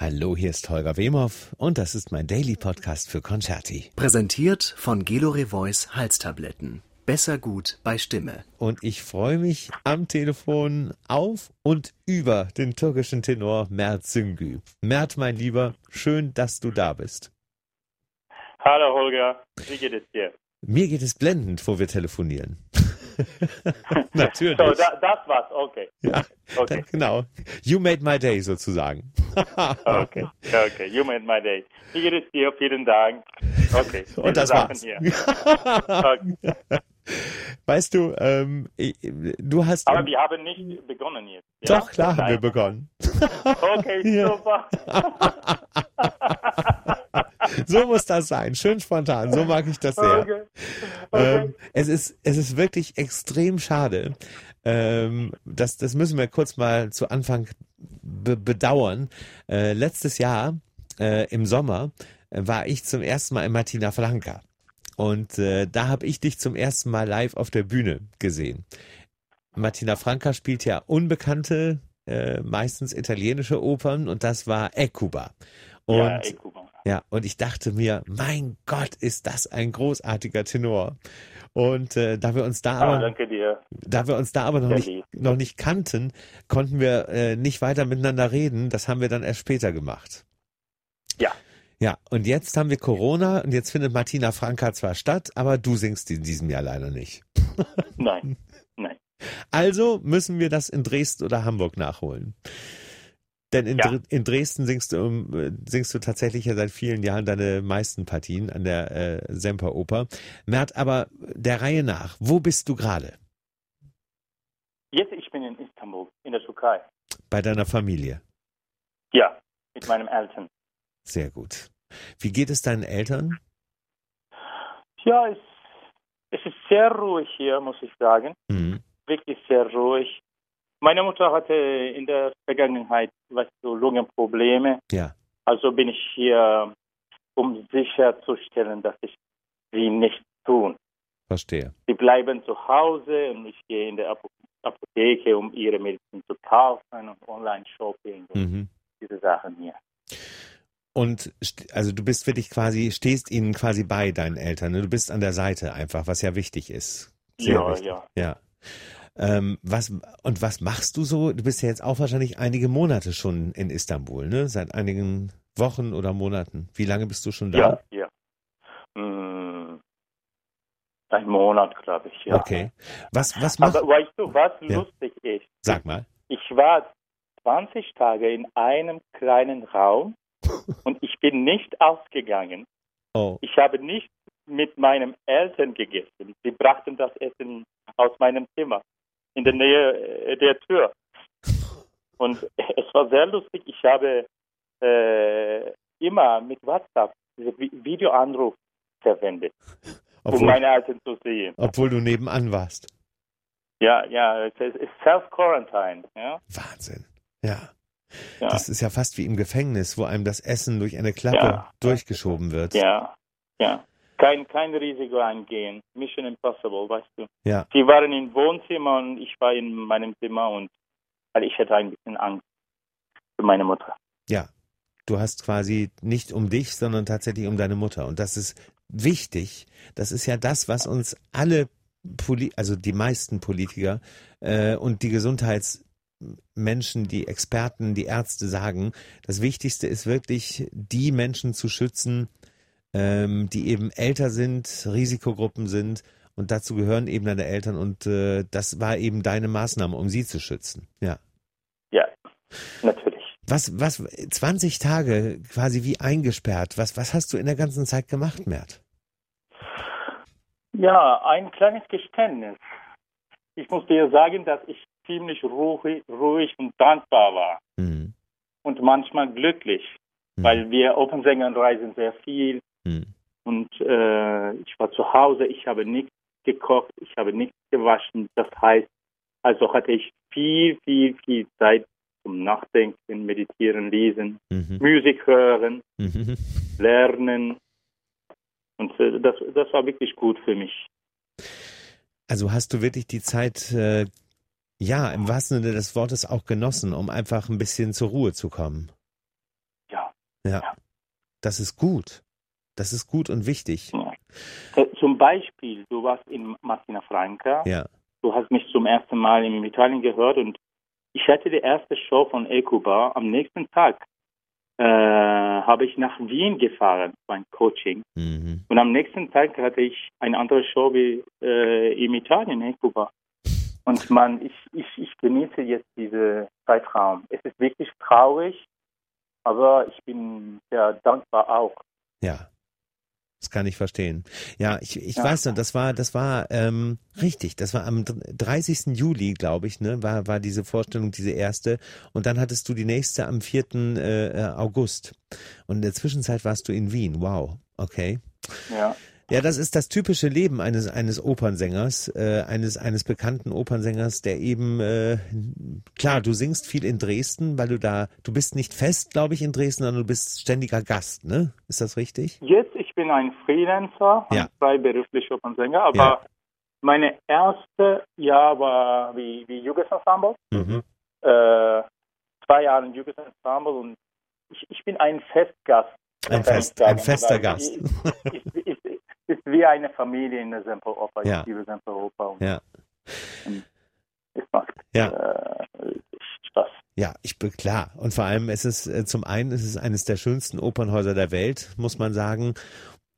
Hallo, hier ist Holger Wemhoff und das ist mein Daily Podcast für Concerti. Präsentiert von Gelore Voice Halstabletten. Besser gut bei Stimme. Und ich freue mich am Telefon auf und über den türkischen Tenor Mert Süngü. Mert, mein Lieber, schön, dass du da bist. Hallo Holger, wie geht es dir? Mir geht es blendend, wo wir telefonieren. Natürlich. So, da, das war's, okay. Ja, Okay. genau. You made my day sozusagen. Okay, okay, you made my day. Geht es dir? Vielen Dank. Okay, Und das Sachen war's. Hier. Okay. Weißt du, ähm, ich- du hast. Aber wir haben nicht begonnen jetzt. ja? Doch, klar haben wir Nein. begonnen. Okay, Ja. super. So muss das sein. Schön spontan. So mag ich das sehr. Okay. Okay. Ähm, es ist, es ist wirklich extrem schade. Ähm, das, das müssen wir kurz mal zu Anfang be bedauern. Äh, letztes Jahr äh, im Sommer äh, war ich zum ersten Mal in Martina Franca. Und äh, da habe ich dich zum ersten Mal live auf der Bühne gesehen. Martina Franca spielt ja unbekannte, äh, meistens italienische Opern und das war Ecuba. Und ja, mal. Ja, und ich dachte mir, mein Gott, ist das ein großartiger Tenor. Und äh, da wir uns da Ah, aber, danke da wir uns da aber noch Sehr nicht, noch nicht kannten, konnten wir äh, nicht weiter miteinander reden. Das haben wir dann erst später gemacht. Ja. Ja, und jetzt haben wir Corona und jetzt findet Martina Franca zwar statt, aber du singst in diesem Jahr leider nicht. Nein, nein. Also müssen wir das in Dresden oder Hamburg nachholen. Denn in, Ja. Dr- in Dresden singst du, um, äh, singst du tatsächlich ja seit vielen Jahren deine meisten Partien an der äh, Semperoper. Mert, aber der Reihe nach, wo bist du gerade? Jetzt, ich bin in Istanbul, in der Türkei. Bei deiner Familie. Ja, mit meinen Eltern. Sehr gut. Wie geht es deinen Eltern? Ja, es, es ist sehr ruhig hier, muss ich sagen. Mhm. wirklich sehr ruhig. Meine Mutter hatte in der Vergangenheit, weißt du, Lungenprobleme. Ja. Also bin ich hier, um sicherzustellen, dass ich sie nicht tun. Verstehe. Sie bleiben zu Hause und ich gehe in der Apo Apotheke, um ihre Medizin zu kaufen und Online-Shopping und Mhm. diese Sachen hier. Und also du bist wirklich quasi, stehst ihnen quasi bei deinen Eltern. Ne? Du bist an der Seite einfach, was ja wichtig ist. Sehr Ja, wichtig. ja. Ja. Ähm, was und was machst du so? Du bist ja jetzt auch wahrscheinlich einige Monate schon in Istanbul, ne? Seit einigen Wochen oder Monaten. Wie lange bist du schon da? Ja, ja. Hm, ein Monat, glaube ich, ja. Okay. Was was machst Aber weißt du, was Ja. lustig ist? Sag mal. Ich war 20 Tage in einem kleinen Raum und ich bin nicht ausgegangen. Oh, Ich habe nicht mit meinen Eltern gegessen. Sie brachten das Essen aus meinem Zimmer in der Nähe äh, der Tür. Und es war sehr lustig. Ich habe äh, immer mit WhatsApp diese Vi- Videoanruf verwendet, um obwohl, meine Eltern zu sehen. obwohl du nebenan warst. Ja, ja, es ist ist Self-Quarantine. Ja, Wahnsinn. Ja. ja. Das ist ja fast wie im Gefängnis, wo einem das Essen durch eine Klappe Ja. durchgeschoben wird. Ja, ja. Kein, kein Risiko eingehen. Mission Impossible, weißt du. Ja. Sie waren im Wohnzimmer und ich war in meinem Zimmer und weil ich hatte ein bisschen Angst für meine Mutter. Ja, du hast quasi nicht um dich, sondern tatsächlich um deine Mutter. Und das ist wichtig. Das ist ja das, was uns alle, Poli also die meisten Politiker äh, und die Gesundheitsmenschen, die Experten, die Ärzte sagen. Das Wichtigste ist wirklich, die Menschen zu schützen, ähm, die eben älter sind, Risikogruppen sind. Und dazu gehören eben deine Eltern. Und äh, das war eben deine Maßnahme, um sie zu schützen. Ja. Ja, natürlich. Was, was, 20 Tage quasi wie eingesperrt. Was, was hast du in der ganzen Zeit gemacht, Mert? Ja, ein kleines Geständnis. Ich muss dir sagen, dass ich ziemlich ruhig, ruhig und dankbar war Hm. und manchmal glücklich, Hm. weil wir Opensänger reisen sehr viel Hm. und äh, ich war zu Hause, ich habe nichts gekocht, ich habe nichts gewaschen. Das heißt, also hatte ich viel, viel, viel Zeit zum Nachdenken, Meditieren, Lesen, Mhm. Musik hören, Mhm. Lernen. Und äh, das, das war wirklich gut für mich. Also hast du wirklich die Zeit, äh, ja, im wahrsten Sinne des Wortes auch genossen, um einfach ein bisschen zur Ruhe zu kommen. Ja. Das ist gut. Das ist gut und wichtig. Äh, Zum Beispiel, du warst in Martina Franca. Ja. Du hast mich zum ersten Mal in Italien gehört und ich hatte die erste Show von Ecuba. Am nächsten Tag äh, habe ich nach Wien gefahren, mein Coaching. Mhm. Und am nächsten Tag hatte ich eine andere Show wie äh, in Italien, in Kuba. Und man, ich, ich, ich genieße jetzt diesen Zeitraum. Es ist wirklich traurig, aber ich bin sehr dankbar auch. Ja. Das kann ich verstehen. Ja, ich, ich Ja. weiß noch, das war, das war ähm, richtig. Das war am 30. Juli, glaube ich, ne, war, war diese Vorstellung, diese erste. Und dann hattest du die nächste am 4. Äh, August. Und in der Zwischenzeit warst du in Wien. Wow. Okay. Ja. Ja, das ist das typische Leben eines eines Opernsängers, äh, eines eines bekannten Opernsängers, der eben äh, klar, du singst viel in Dresden, weil du da, du bist nicht fest, glaube ich, in Dresden, sondern du bist ständiger Gast, ne? Ist das richtig? Jetzt, ich bin ein Freelancer, Ja. ein freiberuflicher Opernsänger, aber Ja. meine erste Jahr war wie, wie Jugendensemble. Mhm. Äh, zwei Jahre im Jugendensemble und ich, ich bin ein Festgast. Ein, Fest, ein fester Gast. Ich, ich, wie eine Familie in der Semperoper. Ja. Ich liebe Semperoper Ja. es macht Ja. äh, Spaß. Ja, ich bin klar. Und vor allem ist es äh, zum einen ist es eines der schönsten Opernhäuser der Welt, muss man sagen.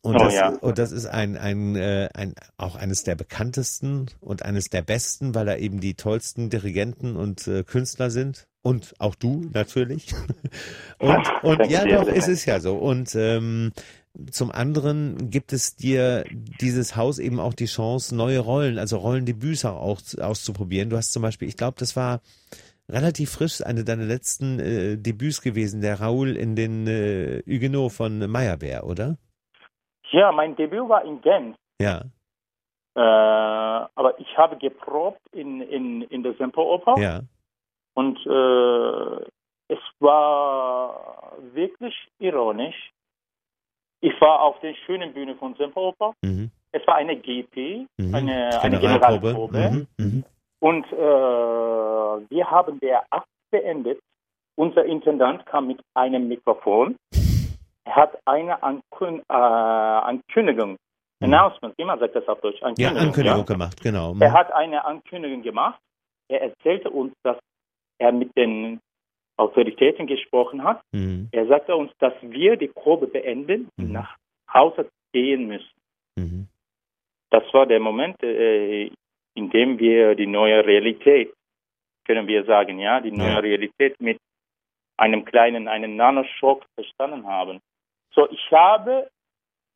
Und, Oh, das, ja. und das ist ein, ein, äh, ein auch eines der bekanntesten und eines der besten, weil da eben die tollsten Dirigenten und äh, Künstler sind. Und auch du natürlich. Und, und ja, doch, es ist ja so. Und ähm, zum anderen gibt es dir dieses Haus eben auch die Chance, neue Rollen, also Rollendebüts auch auszuprobieren. Du hast zum Beispiel, ich glaube, das war relativ frisch, eine deiner letzten äh, Debüts gewesen, der Raoul in den äh, Huguenot von Meyerbeer, oder? Ja, mein Debüt war in Genf. Ja, Äh, aber ich habe geprobt in, in, in der Semperoper ja, und äh, es war wirklich ironisch. Ich war auf der schönen Bühne von Semperoper. mhm, Es war eine GP, mhm. eine, eine Generalprobe. Mhm, mhm. Und äh, wir haben der Akt beendet. Unser Intendant kam mit einem Mikrofon. Er hat eine Ankün äh, Ankündigung, Announcement, wie man sagt das auf Deutsch? Mhm. Ja, Ankündigung, Ankündigung gemacht, genau. Er hat eine Ankündigung gemacht. Er erzählte uns, dass er mit den Autoritäten gesprochen hat. Mhm, Er sagte uns, dass wir die Probe beenden und Mhm. nach Hause gehen müssen. mhm. Das war der Moment, äh, in dem wir die neue Realität, können wir sagen, ja, die neue Ja. Realität mit einem kleinen, einen Nanoschock verstanden haben. So, ich habe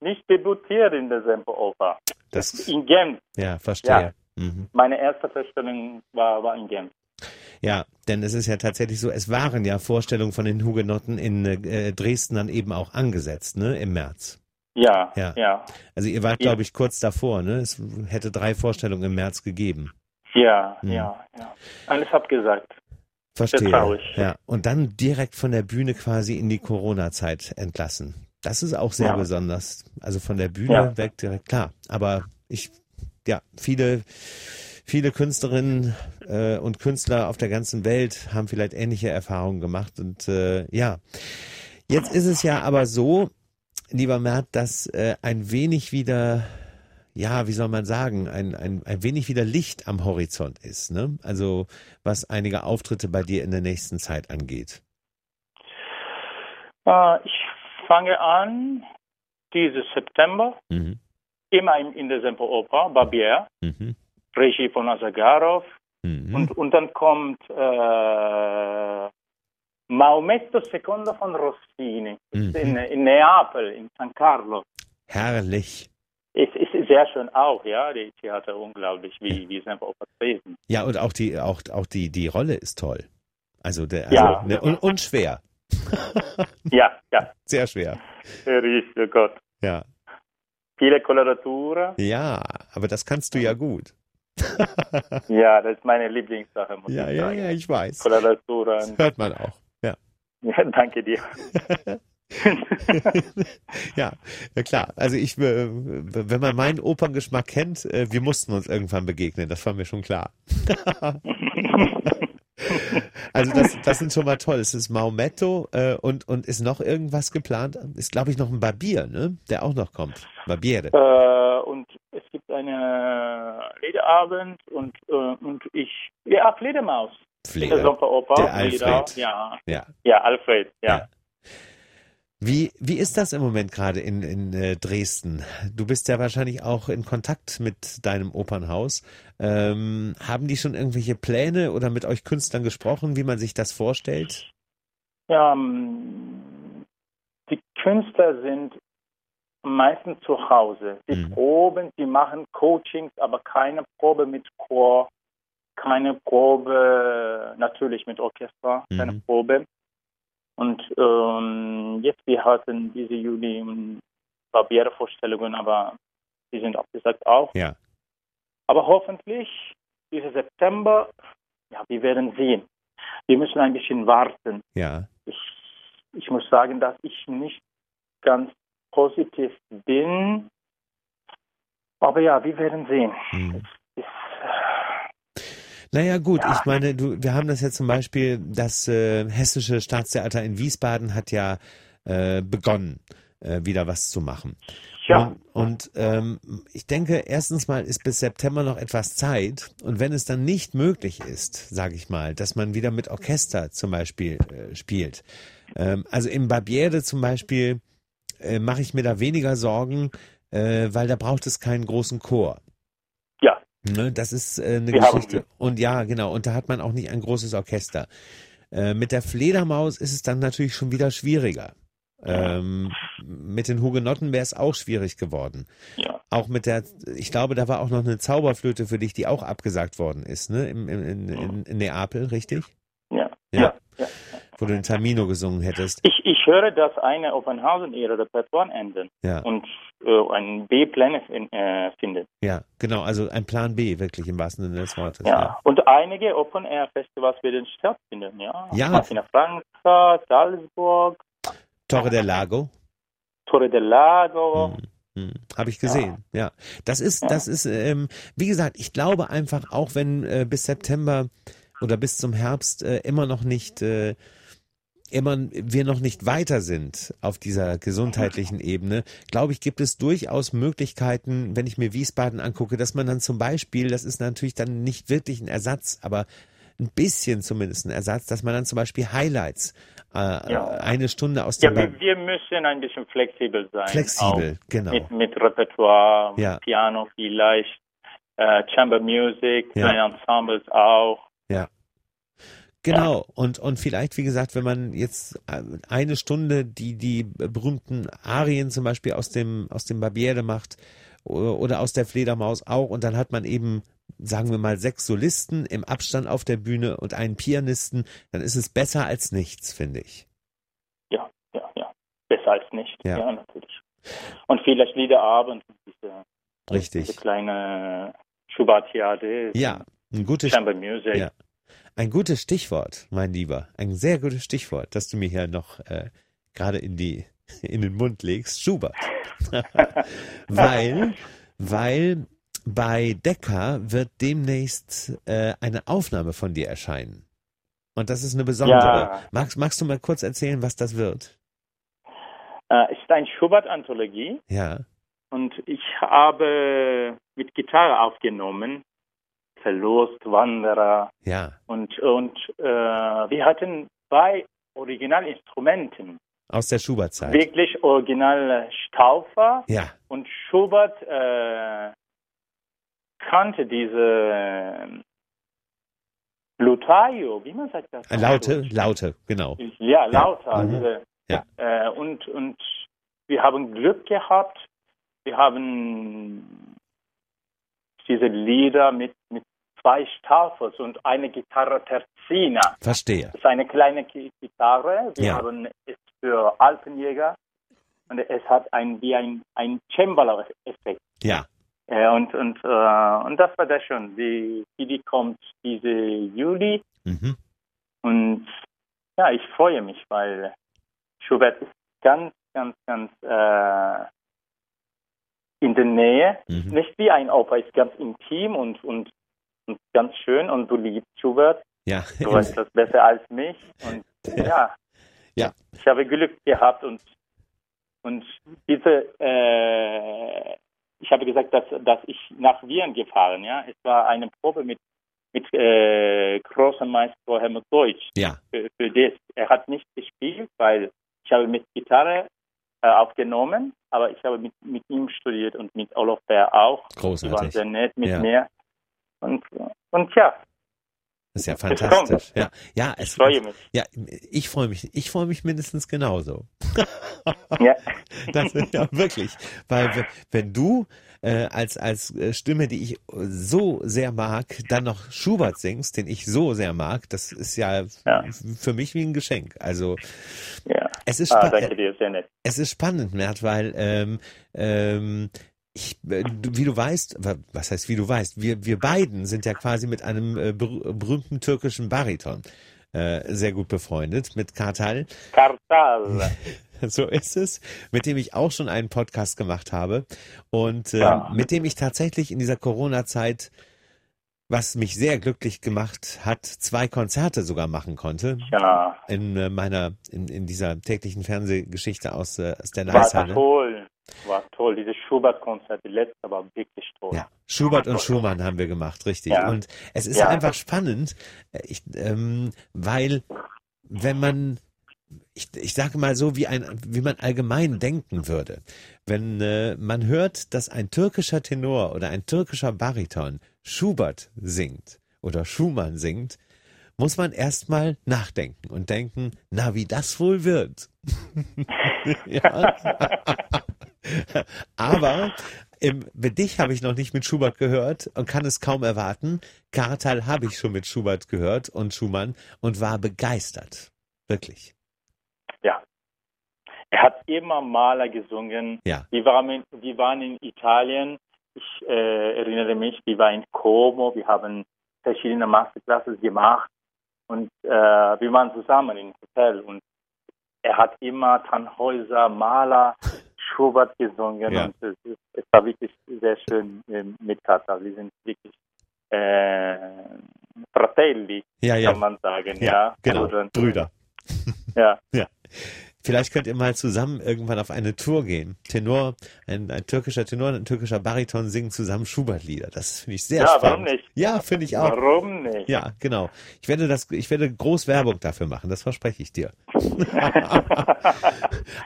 nicht debütiert in der Semperoper. Das, In Genf. ja, verstehe. Mhm. Meine erste Vorstellung war, war in Genf. Ja, denn es ist ja tatsächlich so, es waren ja Vorstellungen von den Hugenotten in äh, Dresden dann eben auch angesetzt, ne, im März. Ja, Ja. ja, Also ihr wart, Ja. glaube ich, kurz davor, ne? Es hätte drei Vorstellungen im März gegeben. ja, Hm. ja, ja. Alles abgesagt. Verstehe. traurig. Ja. Und dann direkt von der Bühne quasi in die Corona-Zeit entlassen. Das ist auch sehr Ja. besonders. Also von der Bühne Ja. weg direkt, klar. Aber ich, ja, viele, viele Künstlerinnen äh, und Künstler auf der ganzen Welt haben vielleicht ähnliche Erfahrungen gemacht. Und äh, ja, jetzt ist es ja aber so, lieber Mert, dass äh, ein wenig wieder ja, wie soll man sagen, ein, ein, ein wenig wieder Licht am Horizont ist, ne? Also was einige Auftritte bei dir in der nächsten Zeit angeht. Äh, ich fange an, dieses September, Mhm. immer in, in der Semperoper, Barbier, Mhm. Regie von Asagarov. Mhm. Und, und dann kommt äh, Maometto II von Rossini Mhm. in, in Neapel, in San Carlo. Herrlich. Es ist sehr schön auch, ja, die Theater unglaublich, wie, wie Semperoper Dresden. Ja, und auch die, auch, auch die, die Rolle ist toll. Also der, also, Ja. ne, und, und schwer. Ja, ja, Sehr schwer. richtig, oh Gott. Ja. Viele Koloratura. Ja, aber das kannst du ja gut. Ja, das ist meine Lieblingssache, muss Ja, ich ja, sagen. ja, ich weiß. Das hört man auch. Ja. Ja, danke dir. ja, ja klar. Also ich, äh, wenn man meinen Operngeschmack kennt, äh, wir mussten uns irgendwann begegnen, das war mir schon klar. Also das, das sind schon mal toll. Es ist Maometto äh, und, und ist noch irgendwas geplant? Ist, glaube ich, noch ein Barbier, ne? Der auch noch kommt. Barbiere. Äh, und es gibt einen Liederabend und, äh, und ich, ja, Fledermaus. Fleder. Der Sommeroper. Der Alfred. Ja. Ja. ja, Alfred, ja. Ja. Wie, wie ist das im Moment gerade in, in äh, Dresden? Du bist ja wahrscheinlich auch in Kontakt mit deinem Opernhaus. Ähm, haben die schon irgendwelche Pläne oder mit euch Künstlern gesprochen, wie man sich das vorstellt? Ja, ähm, die Künstler sind meistens zu Hause. Sie Mhm. proben, sie machen Coachings, aber keine Probe mit Chor, keine Probe natürlich mit Orchester, keine Mhm. Probe. Und ähm, jetzt wir hatten diese Juli Barbiere-Vorstellungen, aber die sind abgesagt auch. Ja. Aber hoffentlich dieser September, ja, wir werden sehen. Wir müssen ein bisschen warten. Ja. Ich, ich muss sagen, dass ich nicht ganz positiv bin. Aber ja, wir werden sehen. Mhm. Es, Naja gut, Ja. ich meine, du, wir haben das ja zum Beispiel, das äh, Hessische Staatstheater in Wiesbaden hat ja äh, begonnen, äh, wieder was zu machen. ja, Und, und ähm, ich denke, erstens mal ist bis September noch etwas Zeit. Und wenn es dann nicht möglich ist, sage ich mal, dass man wieder mit Orchester zum Beispiel äh, spielt. Ähm, also im Barbiere zum Beispiel äh, mache ich mir da weniger Sorgen, äh, weil da braucht es keinen großen Chor. ja, Ne, das ist äh, eine Wir Geschichte. Und ja, genau. Und da hat man auch nicht ein großes Orchester. Äh, mit der Fledermaus ist es dann natürlich schon wieder schwieriger. Ähm, mit den Hugenotten wäre es auch schwierig geworden. ja. Auch mit der, ich glaube, da war auch noch eine Zauberflöte für dich, die auch abgesagt worden ist, ne? Im, im, in, in, in Neapel, richtig? Ja, Ja. ja. Ja. Wo du den Tamino gesungen hättest. Ich, ich höre, dass eine Oppenhausen ihre Repertoire ändern Ja, und äh, ein B-Pläne fin- äh, findet. ja, genau. Also ein Plan B, wirklich im wahrsten Sinne des Wortes. Ja. Und einige Open-Air-Festivals werden stattfinden. Ja, Ja. Martina Frankfurt, Salzburg, Torre del Lago. Torre del Lago. Hm, Habe ich gesehen, ja. Das ist, Ja. das ist, ähm, wie gesagt, ich glaube einfach, auch wenn äh, bis September oder bis zum Herbst äh, immer noch nicht, äh, immer wir noch nicht weiter sind auf dieser gesundheitlichen Ebene, glaube ich, gibt es durchaus Möglichkeiten, wenn ich mir Wiesbaden angucke, dass man dann zum Beispiel, das ist natürlich dann nicht wirklich ein Ersatz, aber ein bisschen zumindest ein Ersatz, dass man dann zum Beispiel Highlights äh, Ja. eine Stunde aus Ja, dem wir, wir müssen ein bisschen flexibel sein. flexibel, genau. Mit, mit Repertoire, Ja. Piano vielleicht, äh, Chamber Music, Ja. Ensembles auch. Genau, und, und vielleicht, wie gesagt, wenn man jetzt äh, eine Stunde die, die berühmten Arien zum Beispiel aus dem, aus dem Barbiere macht oder, aus der Fledermaus auch und dann hat man eben, sagen wir mal, sechs Solisten im Abstand auf der Bühne und einen Pianisten, dann ist es besser als nichts, finde ich. Ja, ja, ja. Besser als nicht. Ja. Ja, natürlich. Und vielleicht Liederabend, diese, Richtig. diese kleine Schubert-Theater, Ja, ein gutes, Chamber Music. Ja. Ein gutes Stichwort, mein Lieber. Ein sehr gutes Stichwort, das du mir hier noch äh, gerade in die, in den Mund legst. Schubert. weil, weil bei Decker wird demnächst äh, eine Aufnahme von dir erscheinen. Und das ist eine besondere. Ja. Magst, magst du mal kurz erzählen, was das wird? Äh, es ist eine Schubert-Anthologie Ja, und ich habe mit Gitarre aufgenommen, Verlust, Wanderer ja, und, und äh, wir hatten zwei Originalinstrumenten, aus der Schubert-Zeit. wirklich original Stauffer Ja, und Schubert äh, kannte diese äh, Lutaio, wie man sagt das? äh, Laute, Laute, genau. Ja, lauter. Mhm. Diese, Ja. Äh, und, und wir haben Glück gehabt. Wir haben diese Lieder mit zwei Staffels und eine Gitarre Terzina. Verstehe. Das ist eine kleine Gi- Gitarre. Wir Ja. haben es für Alpenjäger und es hat ein, wie ein, ein Cembalo-Effekt. Ja, Äh, und, und, äh, und das war das schon. Die CD kommt diese Juli mhm. und ja, ich freue mich, weil Schubert ist ganz, ganz, ganz äh, in der Nähe. Mhm. Nicht wie ein Oper, ist ganz intim und, und, und ganz schön und du liebst Schubert. Ja. Du weißt das besser als mich. Und ja, Ja. ich habe Glück gehabt und, und diese, äh, ich habe gesagt, dass, dass ich nach Wien gefahren, ja. Es war eine Probe mit, mit äh, großem Meister Helmut Deutsch. Ja. Für, für das. Er hat nicht gespielt, weil ich habe mit Gitarre äh, aufgenommen, aber ich habe mit, mit ihm studiert und mit Olof Bär auch. Die waren Großartig. sehr nett mit Ja. mir. Und, und ja, Das ist ja fantastisch. Ja, ja, ich es, freue mich. ja, ich freue mich. Ich freue mich mindestens genauso. Ja. Das ist ja wirklich, weil wenn du äh, als als äh, Stimme, die ich so sehr mag, dann noch Schubert singst, den ich so sehr mag, das ist ja, Ja. für mich wie ein Geschenk. Also ja. es ist Ah, danke dir, sehr nett. es ist spannend, Mert, weil ähm, ähm, ich, äh, wie du weißt, wa- was heißt wie du weißt, wir, wir beiden sind ja quasi mit einem äh, ber berühmten türkischen Bariton äh, sehr gut befreundet, mit Kartal. Kartal. So ist es, mit dem ich auch schon einen Podcast gemacht habe und äh, Ja. mit dem ich tatsächlich in dieser Corona-Zeit, was mich sehr glücklich gemacht hat, zwei Konzerte sogar machen konnte Ja, in äh, meiner in, in dieser täglichen Fernsehgeschichte aus, aus der Leishalle. War toll. Dieses Schubert-Konzert, die letzte war wirklich toll. Ja, Schubert und Schumann haben wir gemacht, richtig. Ja. Und es ist Ja. einfach spannend, äh, ich, ähm, weil wenn man, ich, ich sage mal so, wie ein, wie man allgemein denken würde, wenn äh, man hört, dass ein türkischer Tenor oder ein türkischer Bariton Schubert singt oder Schumann singt, muss man erstmal nachdenken und denken, na, wie das wohl wird. ja. Aber im, mit dich habe ich noch nicht mit Schubert gehört und kann es kaum erwarten. Kartal habe ich schon mit Schubert gehört und Schumann und war begeistert. Wirklich. Ja. Er hat immer Maler gesungen. Ja. Wir waren in, wir waren in Italien. Ich äh, erinnere mich, wir waren in Como. Wir haben verschiedene Masterclasses gemacht. Und äh, wir waren zusammen im Hotel. Und er hat immer Tannhäuser, Maler, Schubert gesungen. Ja. Und es, es, war wirklich sehr schön äh, mit Kata. Wir sind wirklich äh, Fratelli, Ja, ja. kann man sagen. Ja, Ja, genau. Brüder. Brüder. Ja. Vielleicht könnt ihr mal zusammen irgendwann auf eine Tour gehen. Tenor, ein, ein türkischer Tenor und ein türkischer Bariton singen zusammen Schubert-Lieder. Das finde ich sehr Ja, spannend. warum nicht? Ja, finde ich auch. Warum nicht? Ja, genau. Ich werde das, ich werde groß Werbung dafür machen, das verspreche ich dir.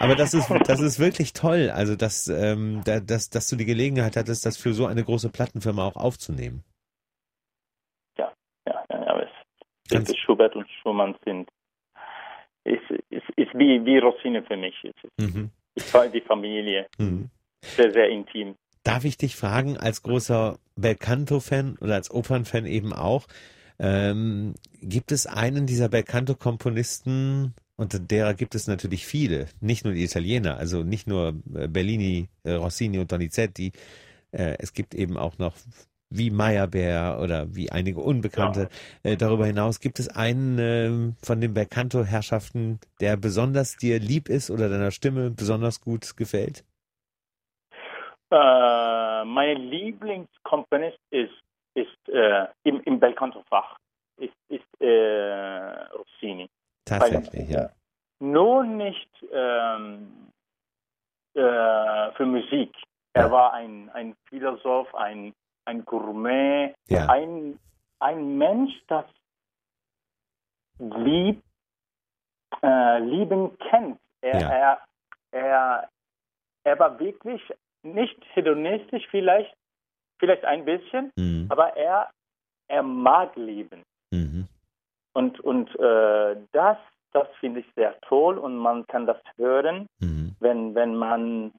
Aber das ist, das ist wirklich toll, also dass, ähm, da, dass, dass du die Gelegenheit hattest, das für so eine große Plattenfirma auch aufzunehmen. Ja, ja, ja, aber es, Schubert und Schumann sind ist, ist, ist wie, wie Rossini für mich. Mhm. die, die Familie, Mhm. sehr, sehr intim. Darf ich dich fragen, als großer Belcanto-Fan oder als Opernfan eben auch, ähm, gibt es einen dieser Belcanto-Komponisten, und derer gibt es natürlich viele, nicht nur die Italiener, also nicht nur äh, Bellini, äh, Rossini und Donizetti, äh, es gibt eben auch noch wie Meyerbeer oder wie einige Unbekannte. Äh, darüber hinaus gibt es einen ähm, von den Belcanto-Herrschaften, der besonders dir lieb ist oder deiner Stimme besonders gut gefällt? Äh, mein Lieblingskomponist ist, ist äh, im, im Belcanto-Fach ist, ist äh, Rossini. Tatsächlich, ja. Nur nicht ähm, äh, für Musik. Er Ja. war ein, ein Philosoph, ein, ein Gourmet, Ja. ein, ein Mensch, das lieb, äh, lieben kennt. Er, Ja. er, er, er war wirklich nicht hedonistisch vielleicht, vielleicht ein bisschen, Mhm. aber er, er mag lieben. Mhm. Und, und äh, das, das finde ich sehr toll und man kann das hören, Mhm. wenn, wenn man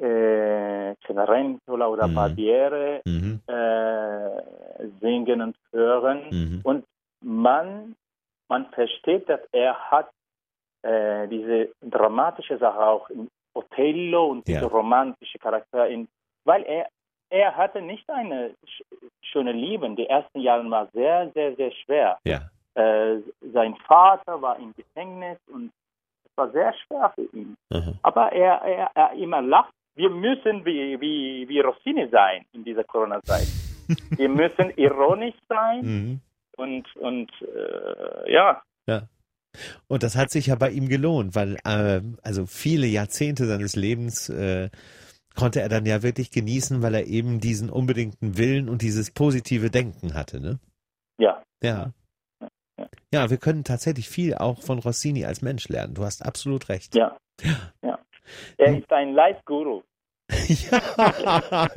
äh, Cenerentola oder Mhm. Barbiere Mhm. äh, singen und hören. Mhm. Und man, man versteht, dass er hat äh, diese dramatische Sache auch in Othello und Ja. diese romantische Charakter in, weil er er hatte nicht eine sch schöne Liebe. Die ersten Jahre war sehr, sehr, sehr schwer. Ja. Äh, sein Vater war im Gefängnis und es war sehr schwer für ihn. Aha. Aber er, er, er immer lacht. Wir müssen wie, wie, wie Rossini sein in dieser Corona-Zeit. Wir müssen ironisch sein Mhm. und, und äh, ja. Ja. Und das hat sich ja bei ihm gelohnt, weil äh, also viele Jahrzehnte seines Lebens äh, konnte er dann ja wirklich genießen, weil er eben diesen unbedingten Willen und dieses positive Denken hatte, ne? Ja. Ja. Ja, wir können tatsächlich viel auch von Rossini als Mensch lernen. Du hast absolut recht. Ja. ja. Er ist ein Life-Guru. ja,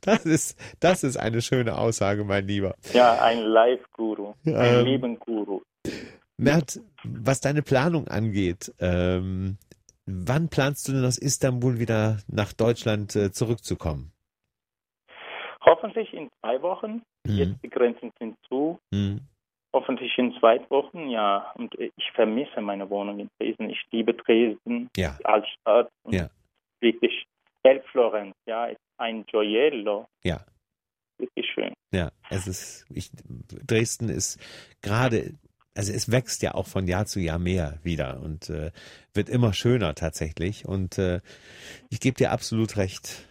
das ist, das ist eine schöne Aussage, mein Lieber. Ja, ein Life-Guru, ein ähm, Leben-Guru. Mert, was deine Planung angeht, ähm, wann planst du denn aus Istanbul wieder nach Deutschland äh, zurückzukommen? Hoffentlich in zwei Wochen. Mhm. Jetzt die Grenzen sind zu. Mhm. Hoffentlich in zwei Wochen, ja. Und ich vermisse meine Wohnung in Dresden. Ich liebe Dresden ja. als Stadt. Und ja. Wirklich. Elbflorenz, ja, ist ein Gioiello. Ja. Wirklich schön. Ja, es ist, ich, Dresden ist gerade, also es wächst ja auch von Jahr zu Jahr mehr wieder und äh, wird immer schöner tatsächlich. Und äh, ich gebe dir absolut recht.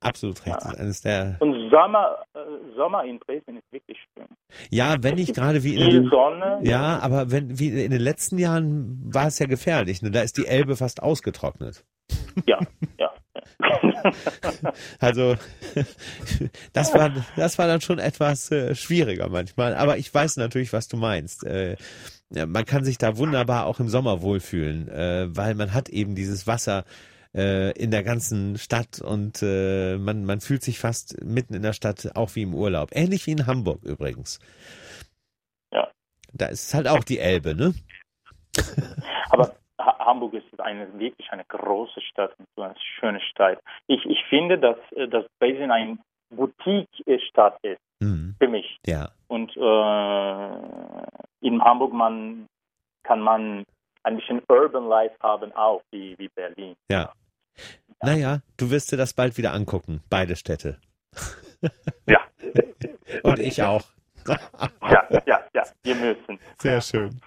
Absolut recht. Ja. eines der und Sommer, äh, Sommer in Dresden ist wirklich schön. Ja, wenn nicht gerade wie in den, Sonne. Ja, aber wenn wie in den letzten Jahren war es ja gefährlich. Ne? Da ist die Elbe fast ausgetrocknet. Ja, ja. also das war das war dann schon etwas äh, schwieriger manchmal. Aber ich weiß natürlich, was du meinst. Äh, man kann sich da wunderbar auch im Sommer wohlfühlen, äh, weil man hat eben dieses Wasser äh, in der ganzen Stadt und äh, man, man fühlt sich fast mitten in der Stadt auch wie im Urlaub. Ähnlich wie in Hamburg übrigens. Ja. Da ist halt auch die Elbe, ne? Aber Hamburg ist eine wirklich eine große Stadt und so eine schöne Stadt. Ich, ich finde, dass, dass Dresden eine Boutique-Stadt ist mhm. für mich. Ja. Und äh, in Hamburg man, kann man ein bisschen Urban Life haben, auch wie, wie Berlin. Ja. Naja, du wirst dir das bald wieder angucken, beide Städte. Ja. Und ich auch. ja, ja, ja, wir müssen. Sehr schön.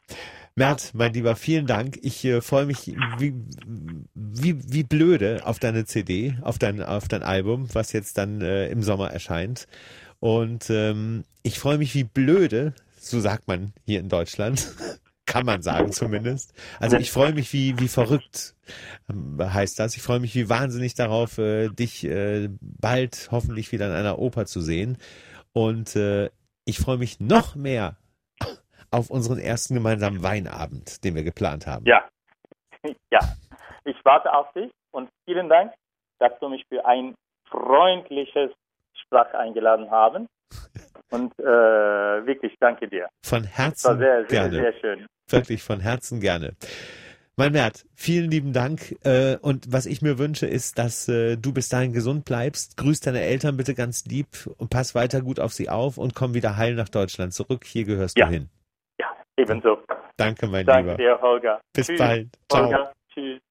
Mert, mein Lieber, vielen Dank. Ich äh, freue mich wie, wie, wie blöde auf deine CD, auf dein, auf dein Album, was jetzt dann äh, im Sommer erscheint. Und ähm, ich freue mich wie blöde, so sagt man hier in Deutschland, kann man sagen zumindest. Also ich freue mich wie, wie verrückt, ähm, heißt das. Ich freue mich wie wahnsinnig darauf, äh, dich äh, bald hoffentlich wieder in einer Oper zu sehen. Und äh, ich freue mich noch mehr auf unseren ersten gemeinsamen Weinabend, den wir geplant haben. Ja, ja. Ich warte auf dich und vielen Dank, dass du mich für ein freundliches Sprach eingeladen haben. Und äh, wirklich danke dir. Von Herzen sehr, sehr, gerne. sehr schön. Wirklich von Herzen gerne. Mein Mert, vielen lieben Dank. Äh, und was ich mir wünsche, ist, dass äh, du bis dahin gesund bleibst. Grüß deine Eltern bitte ganz lieb und pass weiter gut auf sie auf und komm wieder heil nach Deutschland zurück. Hier gehörst ja. du hin. Ja, ebenso. Danke, mein Danke Lieber. dir, Holger. Bis Tschüss, bald. Ciao. Holger. Tschüss.